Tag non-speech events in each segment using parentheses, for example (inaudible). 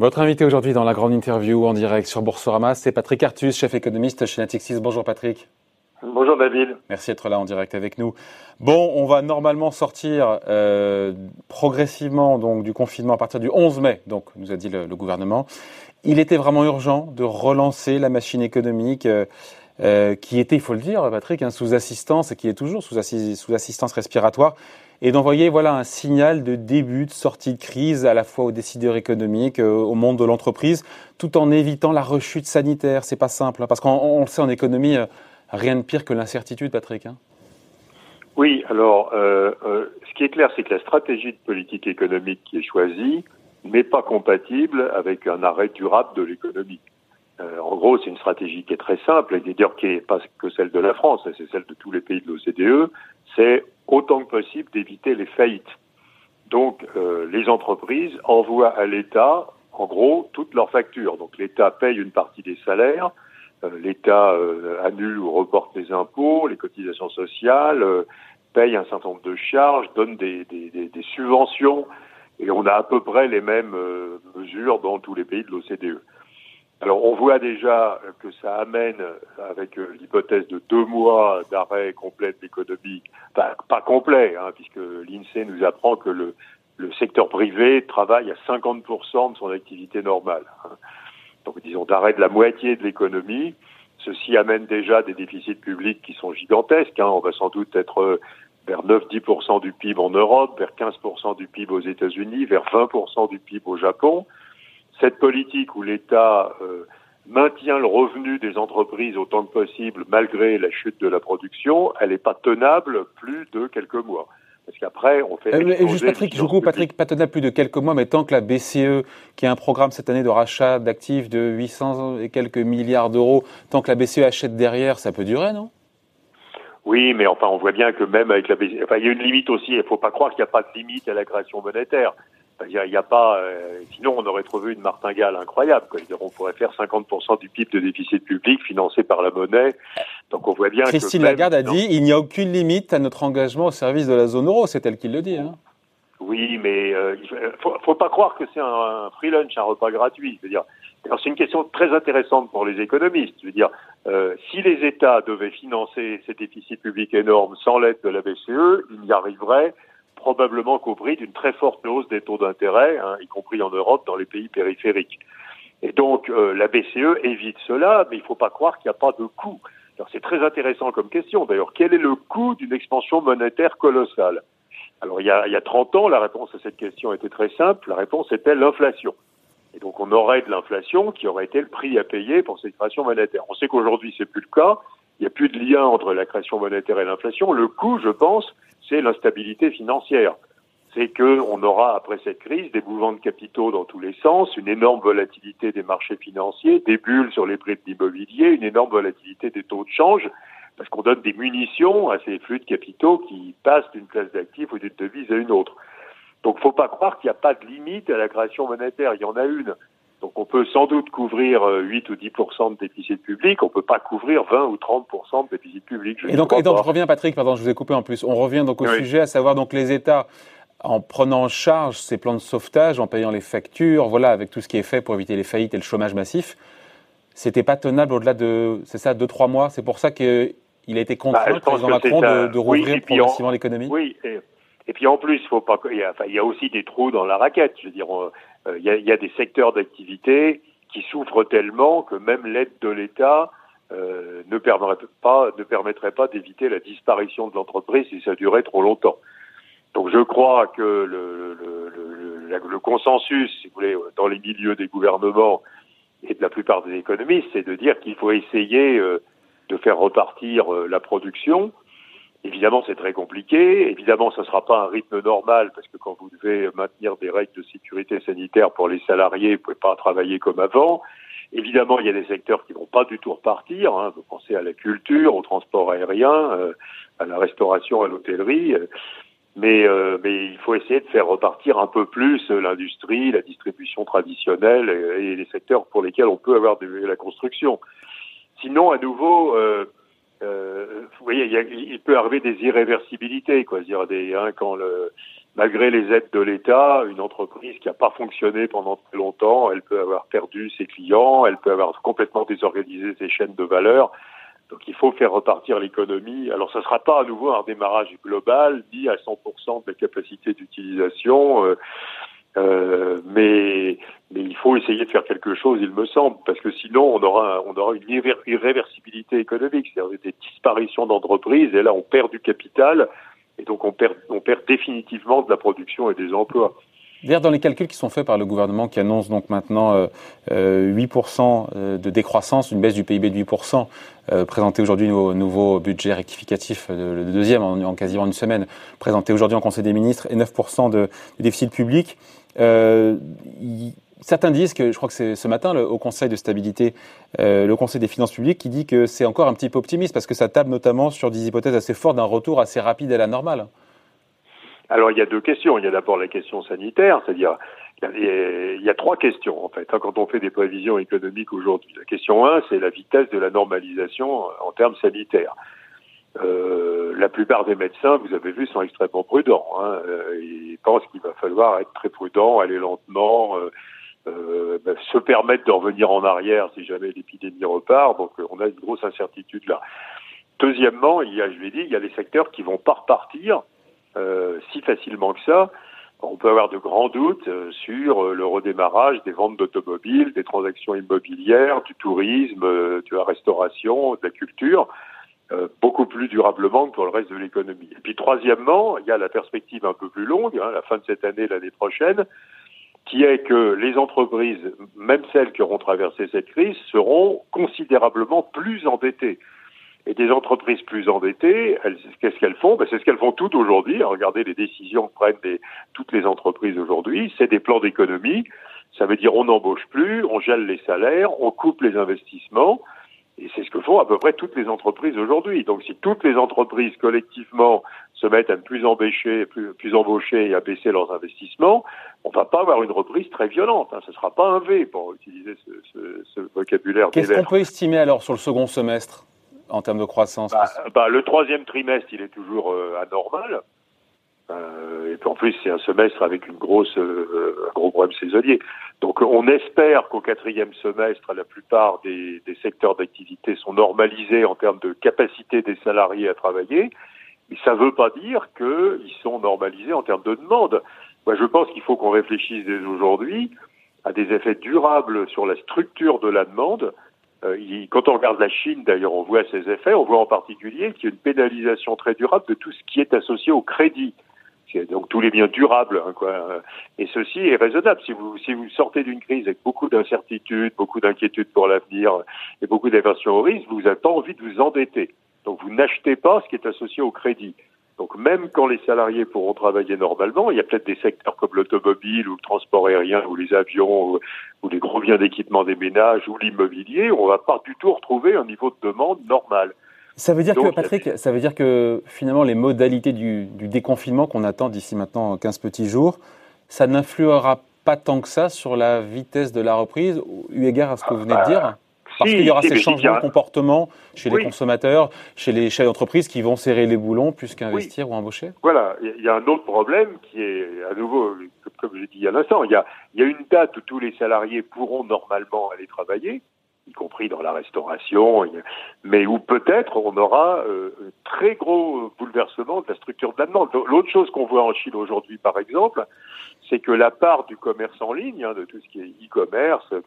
Votre invité aujourd'hui dans la grande interview en direct sur Boursorama, c'est Patrick Artus, chef économiste chez Natixis. Bonjour Patrick. Bonjour David. Merci d'être là en direct avec nous. Bon, on va normalement sortir euh, progressivement donc du confinement à partir du 11 mai, donc nous a dit le, gouvernement. Il était vraiment urgent de relancer la machine économique euh, euh, qui était, il faut le dire, Patrick, hein, sous assistance et qui est toujours sous, sous assistance respiratoire et d'envoyer voilà un signal de début de sortie de crise à la fois aux décideurs économiques, euh, au monde de l'entreprise, tout en évitant la rechute sanitaire. C'est pas simple, hein, parce qu'on le sait en économie, euh, rien de pire que l'incertitude, Patrick. Hein. Oui, alors euh, ce qui est clair, c'est que la stratégie de politique économique qui est choisie n'est pas compatible avec un arrêt durable de l'économie. En gros, c'est une stratégie qui est très simple, et d'ailleurs qui n'est pas que celle de la France, hein, c'est celle de tous les pays de l'OCDE, c'est autant que possible d'éviter les faillites. Donc euh, les entreprises envoient à l'État, en gros, toutes leurs factures. Donc l'État paye une partie des salaires, euh, l'État euh, annule ou reporte les impôts, les cotisations sociales, paye un certain nombre de charges, donne des, des, des, des, subventions, et on a à peu près les mêmes mesures dans tous les pays de l'OCDE. Alors on voit déjà que ça amène, avec euh, l'hypothèse de deux mois d'arrêt complet de l'économie, pas, complet, hein, puisque l'INSEE nous apprend que le, le, secteur privé travaille à 50% de son activité normale. Hein. Donc disons d'arrêt de la moitié de l'économie. Ceci amène déjà des déficits publics qui sont gigantesques. Hein. On va sans doute être euh, vers 9-10% du PIB en Europe, vers 15% du PIB aux États-Unis, vers 20% du PIB au Japon cette politique où l'État euh, maintient le revenu des entreprises autant que possible malgré la chute de la production, elle n'est pas tenable plus de quelques mois. Parce qu'après, on fait. Euh, juste Patrick, je coupe Patrick, pas tenable plus de quelques mois, mais tant que la BCE, qui a un programme cette année de rachat d'actifs de 800 et quelques milliards d'euros, tant que la BCE achète derrière, ça peut durer, non? Oui, mais enfin, on voit bien que même avec la BCE, enfin, il y a une limite aussi. Il ne faut pas croire qu'il n'y a pas de limite à la création monétaire. Il n'y a, pas, euh, sinon on aurait trouvé une martingale incroyable. Quoi. On pourrait faire 50% du PIB de déficit public financé par la monnaie. Donc on voit bien. Christine Lagarde a dit il n'y a aucune limite à notre engagement au service de la zone euro. C'est elle qui le dit. Hein. Oui, mais euh, il faut, faut pas croire que c'est un, free lunch, un repas gratuit. Je veux dire, c'est une question très intéressante pour les économistes. Je veux dire, euh, si les États devaient financer ces déficits publics énormes sans l'aide de la BCE, ils n'y arriveraient probablement qu'au prix d'une très forte hausse des taux d'intérêt, hein, y compris en Europe, dans les pays périphériques. Et donc euh, la BCE évite cela, mais il ne faut pas croire qu'il n'y a pas de coût. c'est très intéressant comme question. D'ailleurs, quel est le coût d'une expansion monétaire colossale? Alors il y, a, il y a 30 ans, la réponse à cette question était très simple. La réponse était l'inflation. Et donc on aurait de l'inflation qui aurait été le prix à payer pour cette création monétaire. On sait qu'aujourd'hui c'est plus le cas. Il n'y a plus de lien entre la création monétaire et l'inflation. Le coût, je pense, c'est l'instabilité financière. C'est qu'on aura, après cette crise, des mouvements de capitaux dans tous les sens, une énorme volatilité des marchés financiers, des bulles sur les prix de l'immobilier, une énorme volatilité des taux de change, parce qu'on donne des munitions à ces flux de capitaux qui passent d'une classe d'actifs ou d'une devise à une autre. Donc, faut pas croire qu'il n'y a pas de limite à la création monétaire. Il y en a une. Donc on peut sans doute couvrir 8 euh, ou 10% de déficit public, on peut pas couvrir 20 ou 30 de déficit public. et donc, et donc je reviens Patrick, pardon, je vous ai coupé en plus. On revient donc au sujet, à savoir donc les États en prenant en charge ces plans de sauvetage, en payant les factures, voilà, avec tout ce qui est fait pour éviter les faillites et le chômage massif, c'était pas tenable au-delà de, c'est ça, deux trois mois? C'est pour ça qu'il a été contraint, bah, le président Macron, de, de, rouvrir progressivement l'économie? Oui. Et, puis en plus, il faut pas, il y, a, il y a aussi des trous dans la raquette. Je veux dire, il y, a, des secteurs d'activité qui souffrent tellement que même l'aide de l'État euh, ne permettrait pas ne permettrait pas d'éviter la disparition de l'entreprise si ça durait trop longtemps. Donc je crois que le, le, le, le, consensus, si vous voulez, dans les milieux des gouvernements et de la plupart des économistes, c'est de dire qu'il faut essayer euh, de faire repartir euh, la production Évidemment, c'est très compliqué. Évidemment, ce ne sera pas un rythme normal parce que quand vous devez maintenir des règles de sécurité sanitaire pour les salariés, vous ne pouvez pas travailler comme avant. Évidemment, il y a des secteurs qui vont pas du tout repartir. Hein. Vous pensez à la culture, au transport aérien, euh, à la restauration, à l'hôtellerie. Mais, euh, mais il faut essayer de faire repartir un peu plus l'industrie, la distribution traditionnelle et, les secteurs pour lesquels on peut avoir de la construction. Sinon, à nouveau, euh, vous voyez, il, peut arriver des irréversibilités, quoi. Dire hein, quand malgré les aides de l'État, une entreprise qui n'a pas fonctionné pendant très longtemps, elle peut avoir perdu ses clients, elle peut avoir complètement désorganisé ses chaînes de valeur. Donc il faut faire repartir l'économie. Alors ça ne sera pas à nouveau un démarrage global, ni à 100% de la capacité d'utilisation, euh, euh, mais, il faut essayer de faire quelque chose, il me semble, parce que sinon on aura, une irréversibilité économique, c'est-à-dire des disparitions d'entreprises, et là on perd du capital, et donc on perd, définitivement de la production et des emplois. D'ailleurs, dans les calculs qui sont faits par le gouvernement, qui annonce donc maintenant euh, euh, 8% euh, de décroissance, une baisse du PIB de 8%, euh, présenté aujourd'hui au nouveau budget rectificatif, le deuxième en, en, quasiment une semaine, présenté aujourd'hui en Conseil des ministres, et 9% de, de, déficit public. Y, certains disent que, je crois que c'est ce matin, au Conseil de stabilité, le Conseil des finances publiques, qui dit que c'est encore un petit peu optimiste, parce que ça table notamment sur des hypothèses assez fortes d'un retour assez rapide à la normale. Alors il y a deux questions. Il y a d'abord la question sanitaire, c'est-à-dire il y a trois questions en fait quand on fait des prévisions économiques aujourd'hui. La question 1, c'est la vitesse de la normalisation en termes sanitaires. Euh, la plupart des médecins, vous avez vu, sont extrêmement prudents. Hein, euh, ils pensent qu'il va falloir être très prudent, aller lentement, euh, euh, ben, se permettre de revenir en arrière si jamais l'épidémie repart. Donc on a une grosse incertitude là. Deuxièmement, il y a, je l'ai dit, il y a les secteurs qui vont pas repartir si facilement que ça. On peut avoir de grands doutes sur le redémarrage des ventes d'automobiles, des transactions immobilières, du tourisme, de la restauration, de la culture, beaucoup plus durablement que pour le reste de l'économie. Et puis troisièmement, il y a la perspective un peu plus longue, hein, la fin de cette année, l'année prochaine, qui est que les entreprises, même celles qui auront traversé cette crise, seront considérablement plus endettées. Et des entreprises plus endettées, qu'est-ce qu'elles font? Ben, C'est ce qu'elles font toutes aujourd'hui. Regardez les décisions que prennent toutes les entreprises aujourd'hui. C'est des plans d'économie. Ça veut dire on n'embauche plus, on gèle les salaires, on coupe les investissements. Et c'est ce que font à peu près toutes les entreprises aujourd'hui. Donc si toutes les entreprises collectivement se mettent à ne plus embaucher, plus, plus embaucher et à baisser leurs investissements, on va pas avoir une reprise très violente. Hein. Ce sera pas un V pour utiliser ce, ce, ce vocabulaire. Qu'est-ce qu'on peut estimer alors sur le second semestre en termes de croissance? Bah, bah, Le troisième trimestre, il est toujours euh, anormal. En plus, c'est un semestre avec une grosse, euh, un gros problème saisonnier. Donc on espère qu'au quatrième semestre, la plupart des, des secteurs d'activité sont normalisés en termes de capacité des salariés à travailler. Mais ça ne veut pas dire qu'ils sont normalisés en termes de demande. Moi, je pense qu'il faut qu'on réfléchisse dès aujourd'hui à des effets durables sur la structure de la demande euh, quand on regarde la Chine, d'ailleurs, on voit ses effets. On voit en particulier qu'il y a une pénalisation très durable de tout ce qui est associé au crédit. Donc tous les biens durables, hein, quoi. Et ceci est raisonnable. Si vous si vous sortez d'une crise avec beaucoup d'incertitudes, beaucoup d'inquiétudes pour l'avenir et beaucoup d'aversion au risque, vous n'avez pas envie de vous endetter. Donc vous n'achetez pas ce qui est associé au crédit. Donc même quand les salariés pourront travailler normalement, il y a peut-être des secteurs comme l'automobile ou le transport aérien ou les avions ou, les gros biens d'équipement des ménages ou l'immobilier, on va pas du tout retrouver un niveau de demande normal. Ça veut dire Donc, que, Patrick, ça veut dire que finalement les modalités du, du déconfinement qu'on attend d'ici maintenant 15 petits jours, ça n'influera pas tant que ça sur la vitesse de la reprise, eu égard à ce que vous venez de dire? parce qu'il y aura ces changements de comportement chez les consommateurs, chez les chefs d'entreprise qui vont serrer les boulons plus qu'investir oui. ou embaucher? Voilà, il y a un autre problème qui est, à nouveau, comme je dit à l'instant, il y a, il y a une date où tous les salariés pourront normalement aller travailler, y compris dans la restauration, mais où peut-être on aura euh, un très gros bouleversement de la structure de la demande. L'autre chose qu'on voit en Chine aujourd'hui, par exemple, c'est que la part du commerce en ligne, hein, de tout ce qui est e-commerce, euh,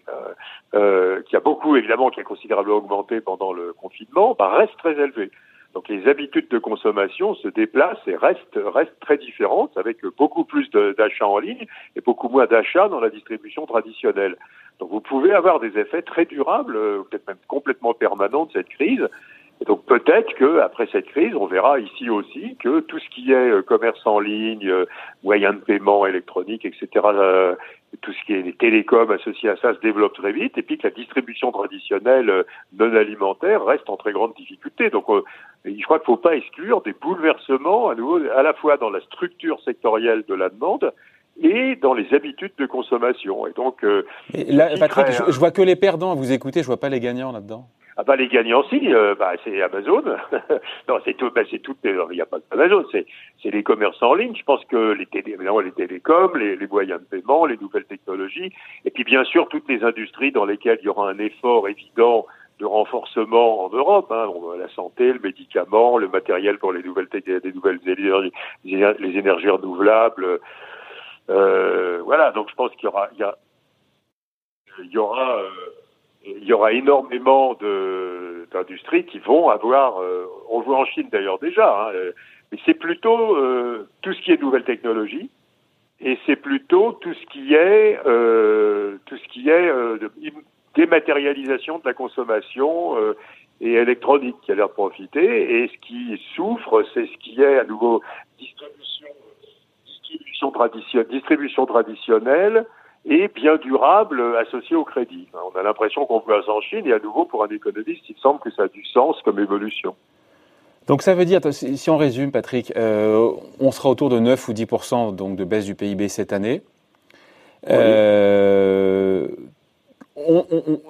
euh, qui a beaucoup évidemment, qui a considérablement augmenté pendant le confinement, bah, reste très élevée. Donc les habitudes de consommation se déplacent et restent, restent très différentes, avec beaucoup plus d'achats en ligne et beaucoup moins d'achats dans la distribution traditionnelle. Donc vous pouvez avoir des effets très durables, euh, peut-être même complètement permanents de cette crise, et donc peut-être que après cette crise, on verra ici aussi que tout ce qui est euh, commerce en ligne, euh, moyens de paiement électronique, etc., tout ce qui est les télécoms associés à ça se développe très vite, et puis que la distribution traditionnelle non alimentaire reste en très grande difficulté. Donc je crois qu'il ne faut pas exclure des bouleversements à nouveau, à la fois dans la structure sectorielle de la demande et dans les habitudes de consommation. Et donc, et là, Patrick, je, je vois que les perdants vous écouter, je vois pas les gagnants là-dedans. Ah bah les gagnants si, euh, bah c'est Amazon. (laughs) non, c'est tout, bah, c'est tout. Il n'y a pas que Amazon, c'est c'est les commerçants en ligne. Je pense que les télé, les télécoms, les, les moyens de paiement, les nouvelles technologies, et puis bien sûr toutes les industries dans lesquelles il y aura un effort évident de renforcement en Europe, hein, la santé, le médicament, le matériel pour les nouvelles des nouvelles énergies, les énergies renouvelables. Euh, voilà, donc je pense qu'il y aura, il y, aura euh, il y aura énormément d'industries qui vont avoir, euh, on voit en Chine d'ailleurs déjà, hein, euh, mais c'est plutôt tout ce qui est nouvelles technologies et c'est plutôt tout ce qui est tout ce qui est dématérialisation de la consommation et électronique qui a l'air de profiter et ce qui souffre, c'est ce qui est à nouveau distribution, tradition, distribution traditionnelle et bien durable associé au crédit. On a l'impression qu'on voit en Chine et à nouveau pour un économiste, il semble que ça a du sens comme évolution. Donc ça veut dire, si on résume Patrick, euh, on sera autour de 9 ou 10 donc de baisse du PIB cette année. Euh,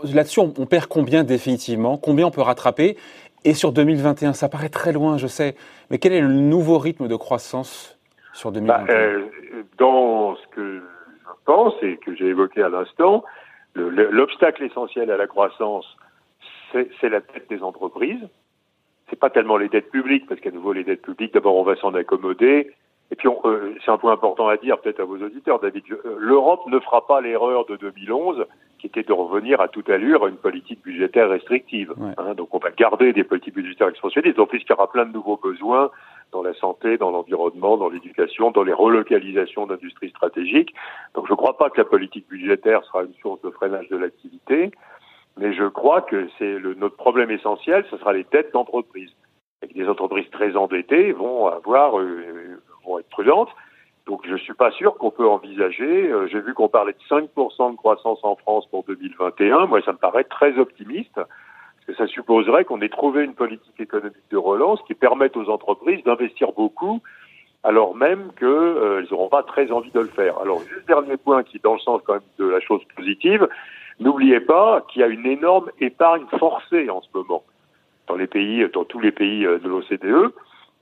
Là-dessus, on, on, perd combien définitivement? Combien on peut rattraper? Et sur 2021, ça paraît très loin, je sais, mais quel est le nouveau rythme de croissance? Sur 2021 bah, euh, Dans ce que pense et que j'ai évoqué à l'instant, l'obstacle essentiel à la croissance, c'est la dette des entreprises. C'est pas tellement les dettes publiques, parce qu'à nouveau les dettes publiques, d'abord on va s'en accommoder. Et puis euh, c'est un point important à dire peut-être à vos auditeurs, David. Euh, L'Europe ne fera pas l'erreur de 2011, qui était de revenir à toute allure à une politique budgétaire restrictive. Hein. donc on va garder des politiques budgétaires expansionnistes, donc puisqu'il y aura plein de nouveaux besoins dans la santé, dans l'environnement, dans l'éducation, dans les relocalisations d'industries stratégiques. Donc je ne crois pas que la politique budgétaire sera une source de freinage de l'activité, mais je crois que c'est notre problème essentiel, ce sera les dettes d'entreprise. Et que des entreprises très endettées vont avoir euh, vont être prudentes. Donc je suis pas sûr qu'on peut envisager. Euh, j'ai vu qu'on parlait de 5% de croissance en France pour 2021. Moi, ça me paraît très optimiste que ça supposerait qu'on ait trouvé une politique économique de relance qui permette aux entreprises d'investir beaucoup alors même qu'elles euh, n'auront pas très envie de le faire. Alors, juste dernier point qui est dans le sens quand même de la chose positive, n'oubliez pas qu'il y a une énorme épargne forcée en ce moment dans les pays, dans tous les pays euh, de l'OCDE,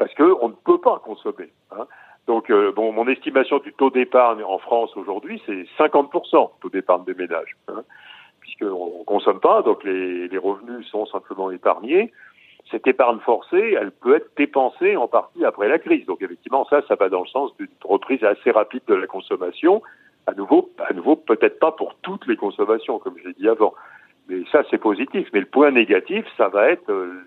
parce qu'on ne peut pas consommer. Hein. Donc, euh, bon, mon estimation du taux d'épargne en France aujourd'hui, c'est 50% taux d'épargne des ménages. Hein puisqu'on ne consomme pas, donc les, revenus sont simplement épargnés. Cette épargne forcée, elle peut être dépensée en partie après la crise. Donc effectivement, ça, ça va dans le sens d'une reprise assez rapide de la consommation. À nouveau, peut-être pas pour toutes les consommations, comme je l'ai dit avant. Mais ça, c'est positif. Mais le point négatif, ça va être, euh,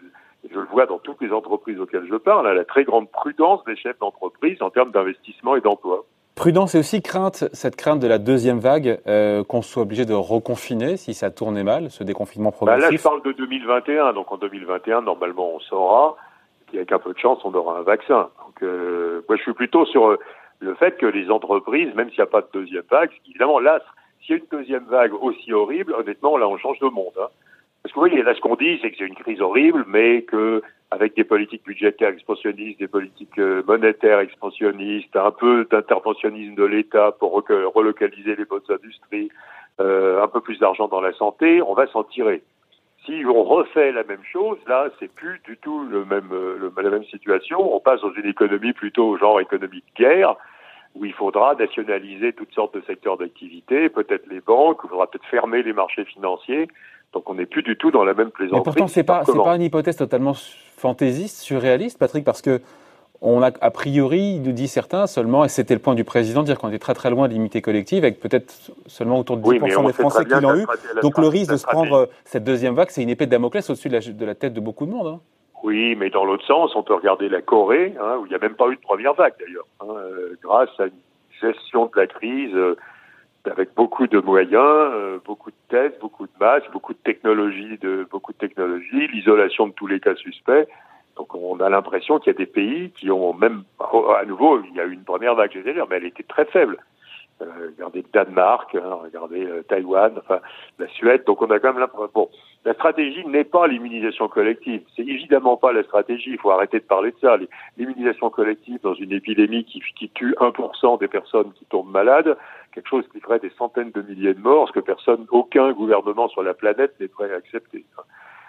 je le vois dans toutes les entreprises auxquelles je parle, la très grande prudence des chefs d'entreprise en termes d'investissement et d'emploi. Prudence et aussi crainte, cette crainte de la deuxième vague, euh, qu'on soit obligé de reconfiner si ça tournait mal, ce déconfinement progressif. Bah là, je parle de 2021. Donc en 2021, normalement, on saura. Et avec un peu de chance, on aura un vaccin. Donc euh, moi, je suis plutôt sur euh, le fait que les entreprises, même s'il n'y a pas de deuxième vague, évidemment, là, s'il y a une deuxième vague aussi horrible, honnêtement, là, on change de monde. Hein. Parce que vous voyez, là, ce qu'on dit, c'est que c'est une crise horrible, mais que avec des politiques budgétaires expansionnistes, des politiques euh, monétaires expansionnistes, un peu d'interventionnisme de l'État pour relocaliser les bonnes industries, euh, un peu plus d'argent dans la santé, on va s'en tirer. Si on refait la même chose, là, c'est plus du tout euh, la même situation. On passe dans une économie plutôt genre économie de guerre, où il faudra nationaliser toutes sortes de secteurs d'activité, peut-être les banques, il faudra peut-être fermer les marchés financiers. Donc on n'est plus du tout dans la même plaisanterie. Mais pourtant, c'est pas, c'est pas une hypothèse totalement fantaisiste, surréaliste, Patrick, parce que on a, a priori, nous dit certains seulement, et c'était le point du président, de dire qu'on était très très loin de l'immunité collective, avec peut-être seulement autour de 10% des Français qui l'ont eu. Donc le risque de se prendre euh, cette deuxième vague, c'est une épée de Damoclès au-dessus de la, tête de beaucoup de monde. Hein. Oui, mais dans l'autre sens, on peut regarder la Corée, hein, où il n'y a même pas eu de première vague d'ailleurs, hein, euh, grâce à une gestion de la crise euh, avec beaucoup de moyens, beaucoup de tests, beaucoup de masques, beaucoup de technologies, de beaucoup de technologies, l'isolation de tous les cas suspects. Donc on a l'impression qu'il y a des pays qui ont même, à nouveau, il y a eu une première vague, j'exagère, mais elle était très faible. Euh, regardez le Danemark, hein, regardez euh, Taïwan, enfin la Suède. Donc on a quand même l'impression. Bon, la stratégie n'est pas l'immunisation collective. C'est évidemment pas la stratégie. Il faut arrêter de parler de ça. L'immunisation collective dans une épidémie qui, qui tue 1% des personnes qui tombent malades, quelque chose qui ferait des centaines de milliers de morts, ce que personne, aucun gouvernement sur la planète n'est prêt à accepter.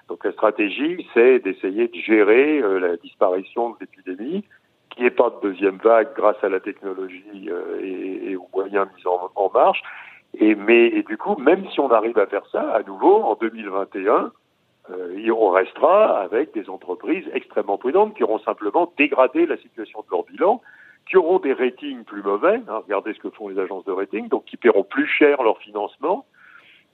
Donc la stratégie, c'est d'essayer de gérer euh, la disparition de l'épidémie, qu'il n'y ait pas de deuxième vague grâce à la technologie euh, et, aux moyens mis en, marche. Et, mais et du coup, même si on arrive à faire ça, à nouveau, en 2021, euh, on restera avec des entreprises extrêmement prudentes qui auront simplement dégradé la situation de leur bilan, qui auront des ratings plus mauvais, hein, regardez ce que font les agences de rating, donc qui paieront plus cher leur financement,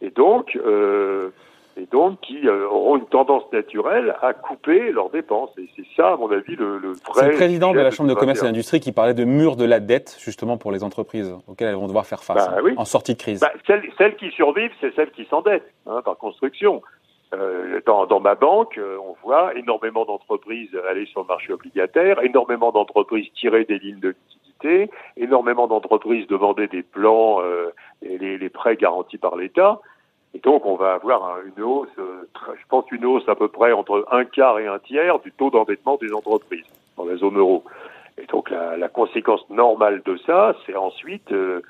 et donc, euh, et donc qui euh, auront une tendance naturelle à couper leurs dépenses. Et c'est ça, à mon avis, le, le vrai. C'est le président de la Chambre de commerce et d'industrie qui parlait de mur de la dette, justement, pour les entreprises auxquelles elles vont devoir faire face bah en sortie de crise. Bah, celles, qui survivent, c'est celles qui s'endettent, hein, par construction. Euh, dans, dans, ma banque, euh, on voit énormément d'entreprises aller sur le marché obligataire, énormément d'entreprises tirer des lignes de liquidité, énormément d'entreprises demander des plans euh, les, les, prêts garantis par l'État. Et donc, on va avoir une hausse, euh, je pense une hausse à peu près entre un quart et un tiers du taux d'endettement des entreprises dans la zone euro. Et donc, la, la conséquence normale de ça, c'est ensuite euh,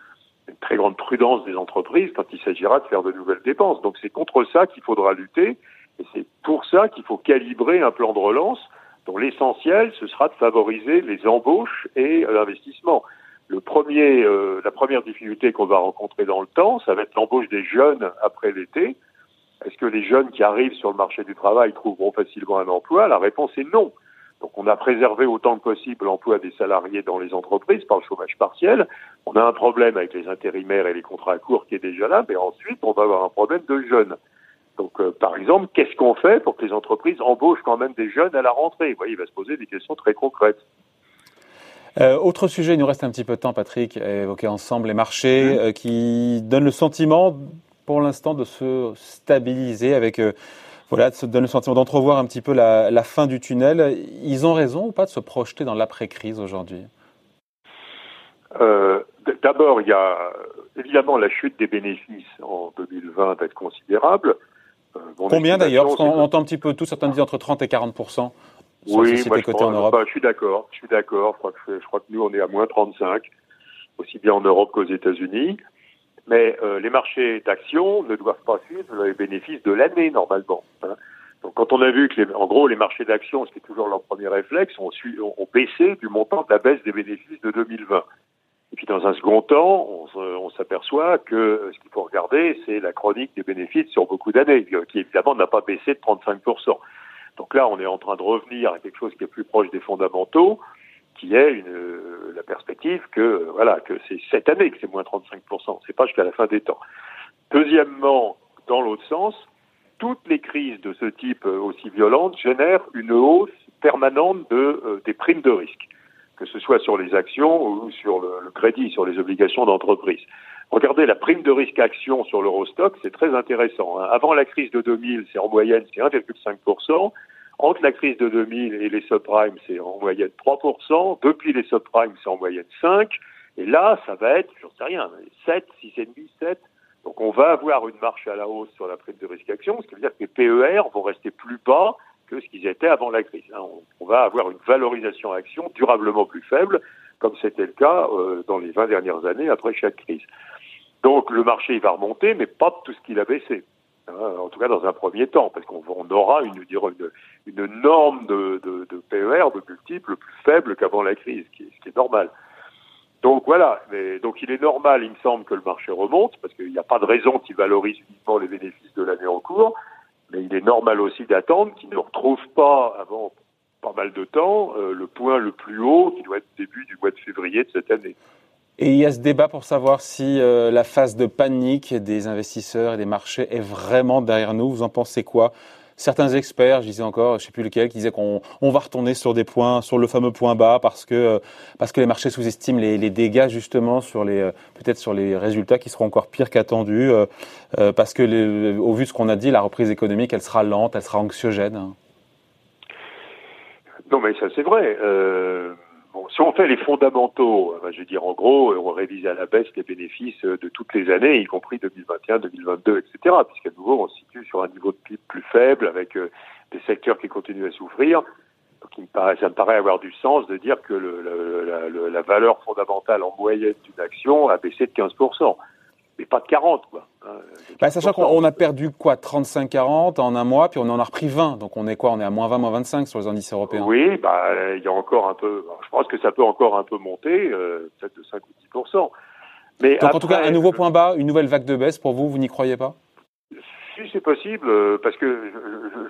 une très grande prudence des entreprises quand il s'agira de faire de nouvelles dépenses. Donc, c'est contre ça qu'il faudra lutter. Et c'est pour ça qu'il faut calibrer un plan de relance dont l'essentiel, ce sera de favoriser les embauches et l'investissement. Le premier, euh, la première difficulté qu'on va rencontrer dans le temps, ça va être l'embauche des jeunes après l'été. Est-ce que les jeunes qui arrivent sur le marché du travail trouveront facilement un emploi? La réponse est non. Donc on a préservé autant que possible l'emploi des salariés dans les entreprises par le chômage partiel. On a un problème avec les intérimaires et les contrats courts qui est déjà là, mais ensuite on va avoir un problème de jeunes. Donc euh, par exemple, qu'est-ce qu'on fait pour que les entreprises embauchent quand même des jeunes à la rentrée? Vous voyez, il va se poser des questions très concrètes. Euh, autre sujet, il nous reste un petit peu de temps, Patrick, à évoquer ensemble les marchés euh, qui donnent le sentiment, pour l'instant, de se stabiliser avec, euh, voilà, se donnent le sentiment d'entrevoir un petit peu la, la, fin du tunnel. Ils ont raison ou pas de se projeter dans l'après-crise aujourd'hui? D'abord, il y a évidemment la chute des bénéfices en 2020 va être considérable. Combien d'ailleurs? Parce qu'on entend un petit peu tout, certains disent entre 30 et 40 oui, moi, je, en Europe. Bah, je suis d'accord. Je suis d'accord. Je crois que je crois que nous on est à moins 35, aussi bien en Europe qu'aux États-Unis. Mais euh, les marchés d'actions ne doivent pas suivre les bénéfices de l'année normalement. Hein. Donc quand on a vu que, les, en gros, les marchés d'actions, ce qui est toujours leur premier réflexe, ont, ont, baissé du montant de la baisse des bénéfices de 2020. Et puis dans un second temps, on, s'aperçoit que ce qu'il faut regarder, c'est la chronique des bénéfices sur beaucoup d'années, qui évidemment n'a pas baissé de 35 donc là, on est en train de revenir à quelque chose qui est plus proche des fondamentaux, qui est euh, la perspective que voilà que c'est cette année que c'est moins 35%, c'est pas jusqu'à la fin des temps. Deuxièmement, dans l'autre sens, toutes les crises de ce type euh, aussi violentes génèrent une hausse permanente de, euh, des primes de risque, que ce soit sur les actions ou sur le, le crédit, sur les obligations d'entreprise. Regardez la prime de risque action sur l'Eurostock, c'est très intéressant. Hein. Avant la crise de 2000, c'est en moyenne c'est 1,5%. Entre la crise de 2000 et les subprimes, c'est en moyenne 3%. Depuis les subprimes, c'est en moyenne 5%. Et là, ça va être, j'en sais rien, 7, 6,5, 7. Donc on va avoir une marche à la hausse sur la prime de risque action, ce qui veut dire que les PER vont rester plus bas que ce qu'ils étaient avant la crise. Hein. On va avoir une valorisation action durablement plus faible, comme c'était le cas euh, dans les 20 dernières années après chaque crise. Donc le marché il va remonter, mais pas tout ce qu'il a baissé. Hein, en tout cas dans un premier temps, parce qu'on aura une, norme de, PER de multiples plus faible qu'avant la crise, ce qui, est normal. Donc voilà, donc il est normal, il me semble, que le marché remonte, parce qu'il n'y a pas de raison qu'il valorise uniquement les bénéfices de l'année en cours, mais il est normal aussi d'attendre qu'il ne retrouve pas avant pas mal de temps euh, le point le plus haut qui doit être début du mois de février de cette année. Et il y a ce débat pour savoir si euh, la phase de panique des investisseurs et des marchés est vraiment derrière nous. Vous en pensez quoi? Certains experts, je disais encore, je sais plus lequel, qui disaient qu'on on va retourner sur des points, sur le fameux point bas, parce que euh, parce que les marchés sous-estiment les, les, dégâts justement sur les euh, peut-être sur les résultats qui seront encore pires qu'attendus, parce que au vu de ce qu'on a dit, la reprise économique, elle sera lente, elle sera anxiogène. Non, mais ça c'est vrai. Bon, si on fait les fondamentaux, euh, je veux dire en gros, on révise à la baisse les bénéfices de toutes les années, y compris 2021, 2022, etc. Puisqu'à nouveau, on se situe sur un niveau de PIB plus faible, avec euh, des secteurs qui continuent à souffrir. Donc, il me paraît, ça me paraît avoir du sens de dire que le, la, la, valeur fondamentale en moyenne d'une action a baissé de 15%. mais pas de 40, quoi. Hein, bah, sachant qu'on a perdu quoi 35-40 en un mois, puis on en a repris 20. Donc on est quoi? On est à moins 20, moins 25 sur les indices européens. Oui, bah il y a encore un peu. Je pense que ça peut encore un peu monter, euh, peut-être de 5 ou 10 Mais Donc en tout cas, un nouveau point bas, une nouvelle vague de baisse pour vous, vous n'y croyez pas? Si c'est possible, euh, parce que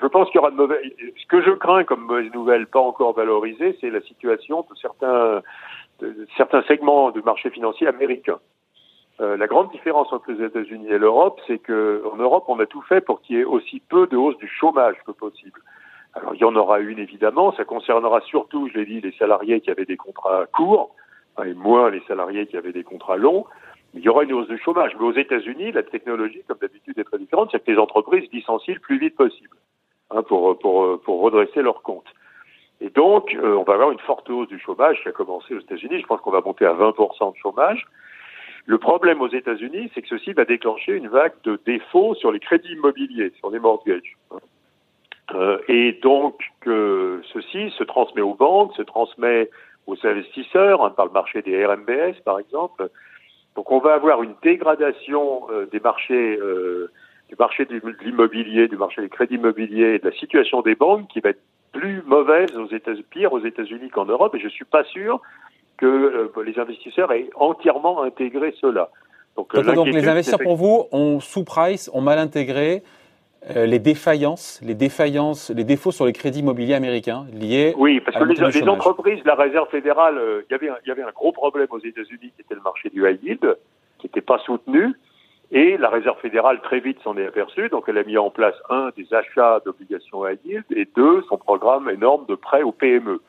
je, pense qu'il y aura de mauvaises. Ce que je crains comme mauvaise nouvelle, pas encore valorisée, c'est la situation de certains, de certains segments du marché financier américain. Euh, la grande différence entre les États-Unis et l'Europe, c'est qu'en Europe, on a tout fait pour qu'il y ait aussi peu de hausse du chômage que possible. Alors, il y en aura une évidemment. Ça concernera surtout, je l'ai dit, les salariés qui avaient des contrats courts et moins les salariés qui avaient des contrats longs. il y aura une hausse du chômage. Mais aux États-Unis, la technologie, comme d'habitude, est très différente. C'est que les entreprises licencient le plus vite possible hein, pour, pour, pour redresser leurs comptes. Et donc, euh, on va avoir une forte hausse du chômage qui a commencé aux États-Unis. Je pense qu'on va monter à 20% de chômage. Le problème aux États-Unis, c'est que ceci va déclencher une vague de défauts sur les crédits immobiliers, sur les mortgages. Euh, et donc, que ceci se transmet aux banques, se transmet aux investisseurs, hein, par le marché des RMBS, par exemple. Donc, on va avoir une dégradation euh, des marchés, euh, du marché de l'immobilier, du marché des crédits immobiliers, de la situation des banques qui va être plus mauvaise aux États-Unis, pire aux États-Unis qu'en Europe. Et je suis pas sûr que euh, les investisseurs aient entièrement intégré cela. Donc, donc, les investisseurs pour vous ont sous-price, ont mal intégré euh, les défaillances, les défaillances, les défauts sur les crédits immobiliers américains liés. Oui, parce que les, entreprises, la Réserve fédérale, euh, il y avait un, y avait un gros problème aux États-Unis qui était le marché du high yield, qui n'était pas soutenu. Et la Réserve fédérale très vite s'en est aperçue, donc elle a mis en place un des achats d'obligations high yield et deux son programme énorme de prêts aux PME.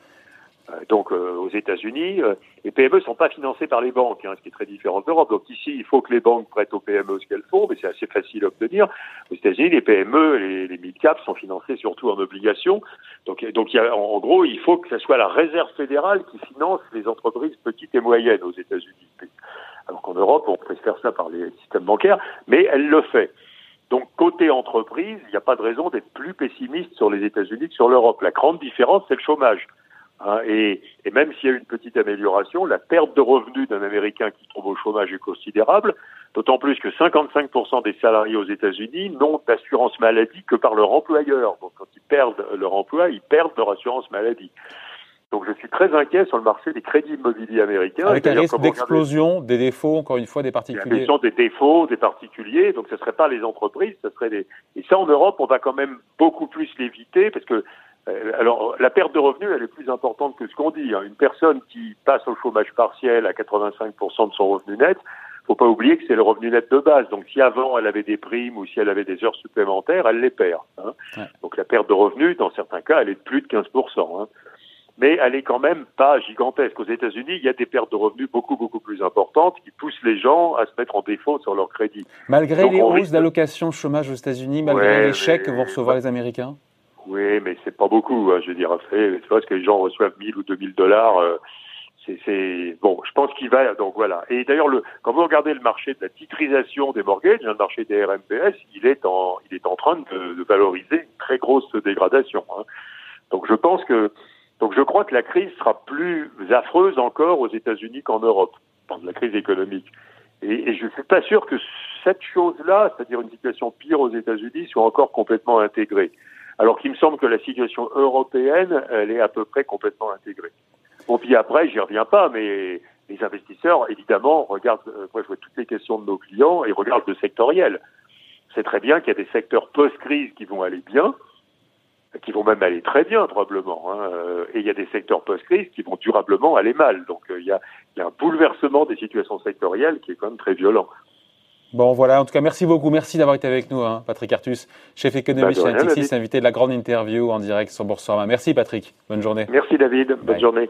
Euh, donc euh, aux États-Unis, euh, les PME ne sont pas financées par les banques, hein, ce qui est très différent de l'Europe. Donc ici, il faut que les banques prêtent aux PME ce qu'elles font, mais c'est assez facile à obtenir. Aux États-Unis, les PME, les, les mid-caps sont financés surtout en obligations. Donc, donc y a, en gros, il faut que ce soit la réserve fédérale qui finance les entreprises petites et moyennes aux États-Unis. Alors qu'en Europe, on préfère ça par les systèmes bancaires, mais elle le fait. Donc côté entreprise, il n'y a pas de raison d'être plus pessimiste sur les États-Unis que sur l'Europe. La grande différence, c'est le chômage. Hein, et, et, même s'il y a une petite amélioration, la perte de revenus d'un Américain qui trouve au chômage est considérable, d'autant plus que 55% des salariés aux États-Unis n'ont d'assurance maladie que par leur employeur. Donc quand ils perdent leur emploi, ils perdent leur assurance maladie. Donc je suis très inquiet sur le marché des crédits immobiliers américains. Avec un risque d'explosion des défauts, encore une fois, des particuliers. Il des défauts des particuliers, donc ce ne serait pas les entreprises, ce serait des... Et ça, en Europe, on va quand même beaucoup plus l'éviter, parce que alors, la perte de revenus, elle est plus importante que ce qu'on dit. Hein. Une personne qui passe au chômage partiel à 85% de son revenu net, faut pas oublier que c'est le revenu net de base. Donc, si avant elle avait des primes ou si elle avait des heures supplémentaires, elle les perd. Hein. Donc, la perte de revenus, dans certains cas, elle est de plus de 15%. Hein. Mais elle est quand même pas gigantesque. Aux États-Unis, il y a des pertes de revenus beaucoup, beaucoup plus importantes qui poussent les gens à se mettre en défaut sur leur crédit. Malgré les hausses d'allocation chômage aux États-Unis, malgré les chèques que vont recevoir les Américains? Oui, mais c'est pas beaucoup. Hein, je veux dire, c'est parce que les gens reçoivent 1000 ou 2000 dollars. Euh, c'est bon. Je pense qu'il va. Donc voilà. Et d'ailleurs, le, quand vous regardez le marché de la titrisation des mortgages, le marché des RMBS, il est en, il est en train de, de valoriser une très grosse dégradation. Hein. Donc je pense que, donc je crois que la crise sera plus affreuse encore aux États-Unis qu'en Europe, dans la crise économique. Et, et je suis pas sûr que cette chose-là, c'est-à-dire une situation pire aux États-Unis, soit encore complètement intégrée alors qu'il me semble que la situation européenne, elle est à peu près complètement intégrée. Bon, puis après, j'y reviens pas, mais les investisseurs, évidemment, regardent, euh, moi je vois toutes les questions de nos clients et regardent le sectoriel. C'est très bien qu'il y a des secteurs post-crise qui vont aller bien, qui vont même aller très bien probablement, hein, euh, et il y a des secteurs post-crise qui vont durablement aller mal. Donc euh, il y, a, il y a un bouleversement des situations sectorielles qui est quand même très violent. Bon, voilà. En tout cas, merci beaucoup. Merci d'avoir été avec nous, hein, Patrick Artus, chef économiste bah, chez Natixis, invité de la grande interview en direct sur Boursorama. Merci, Patrick. Bonne journée. Merci, David. Bonne journée.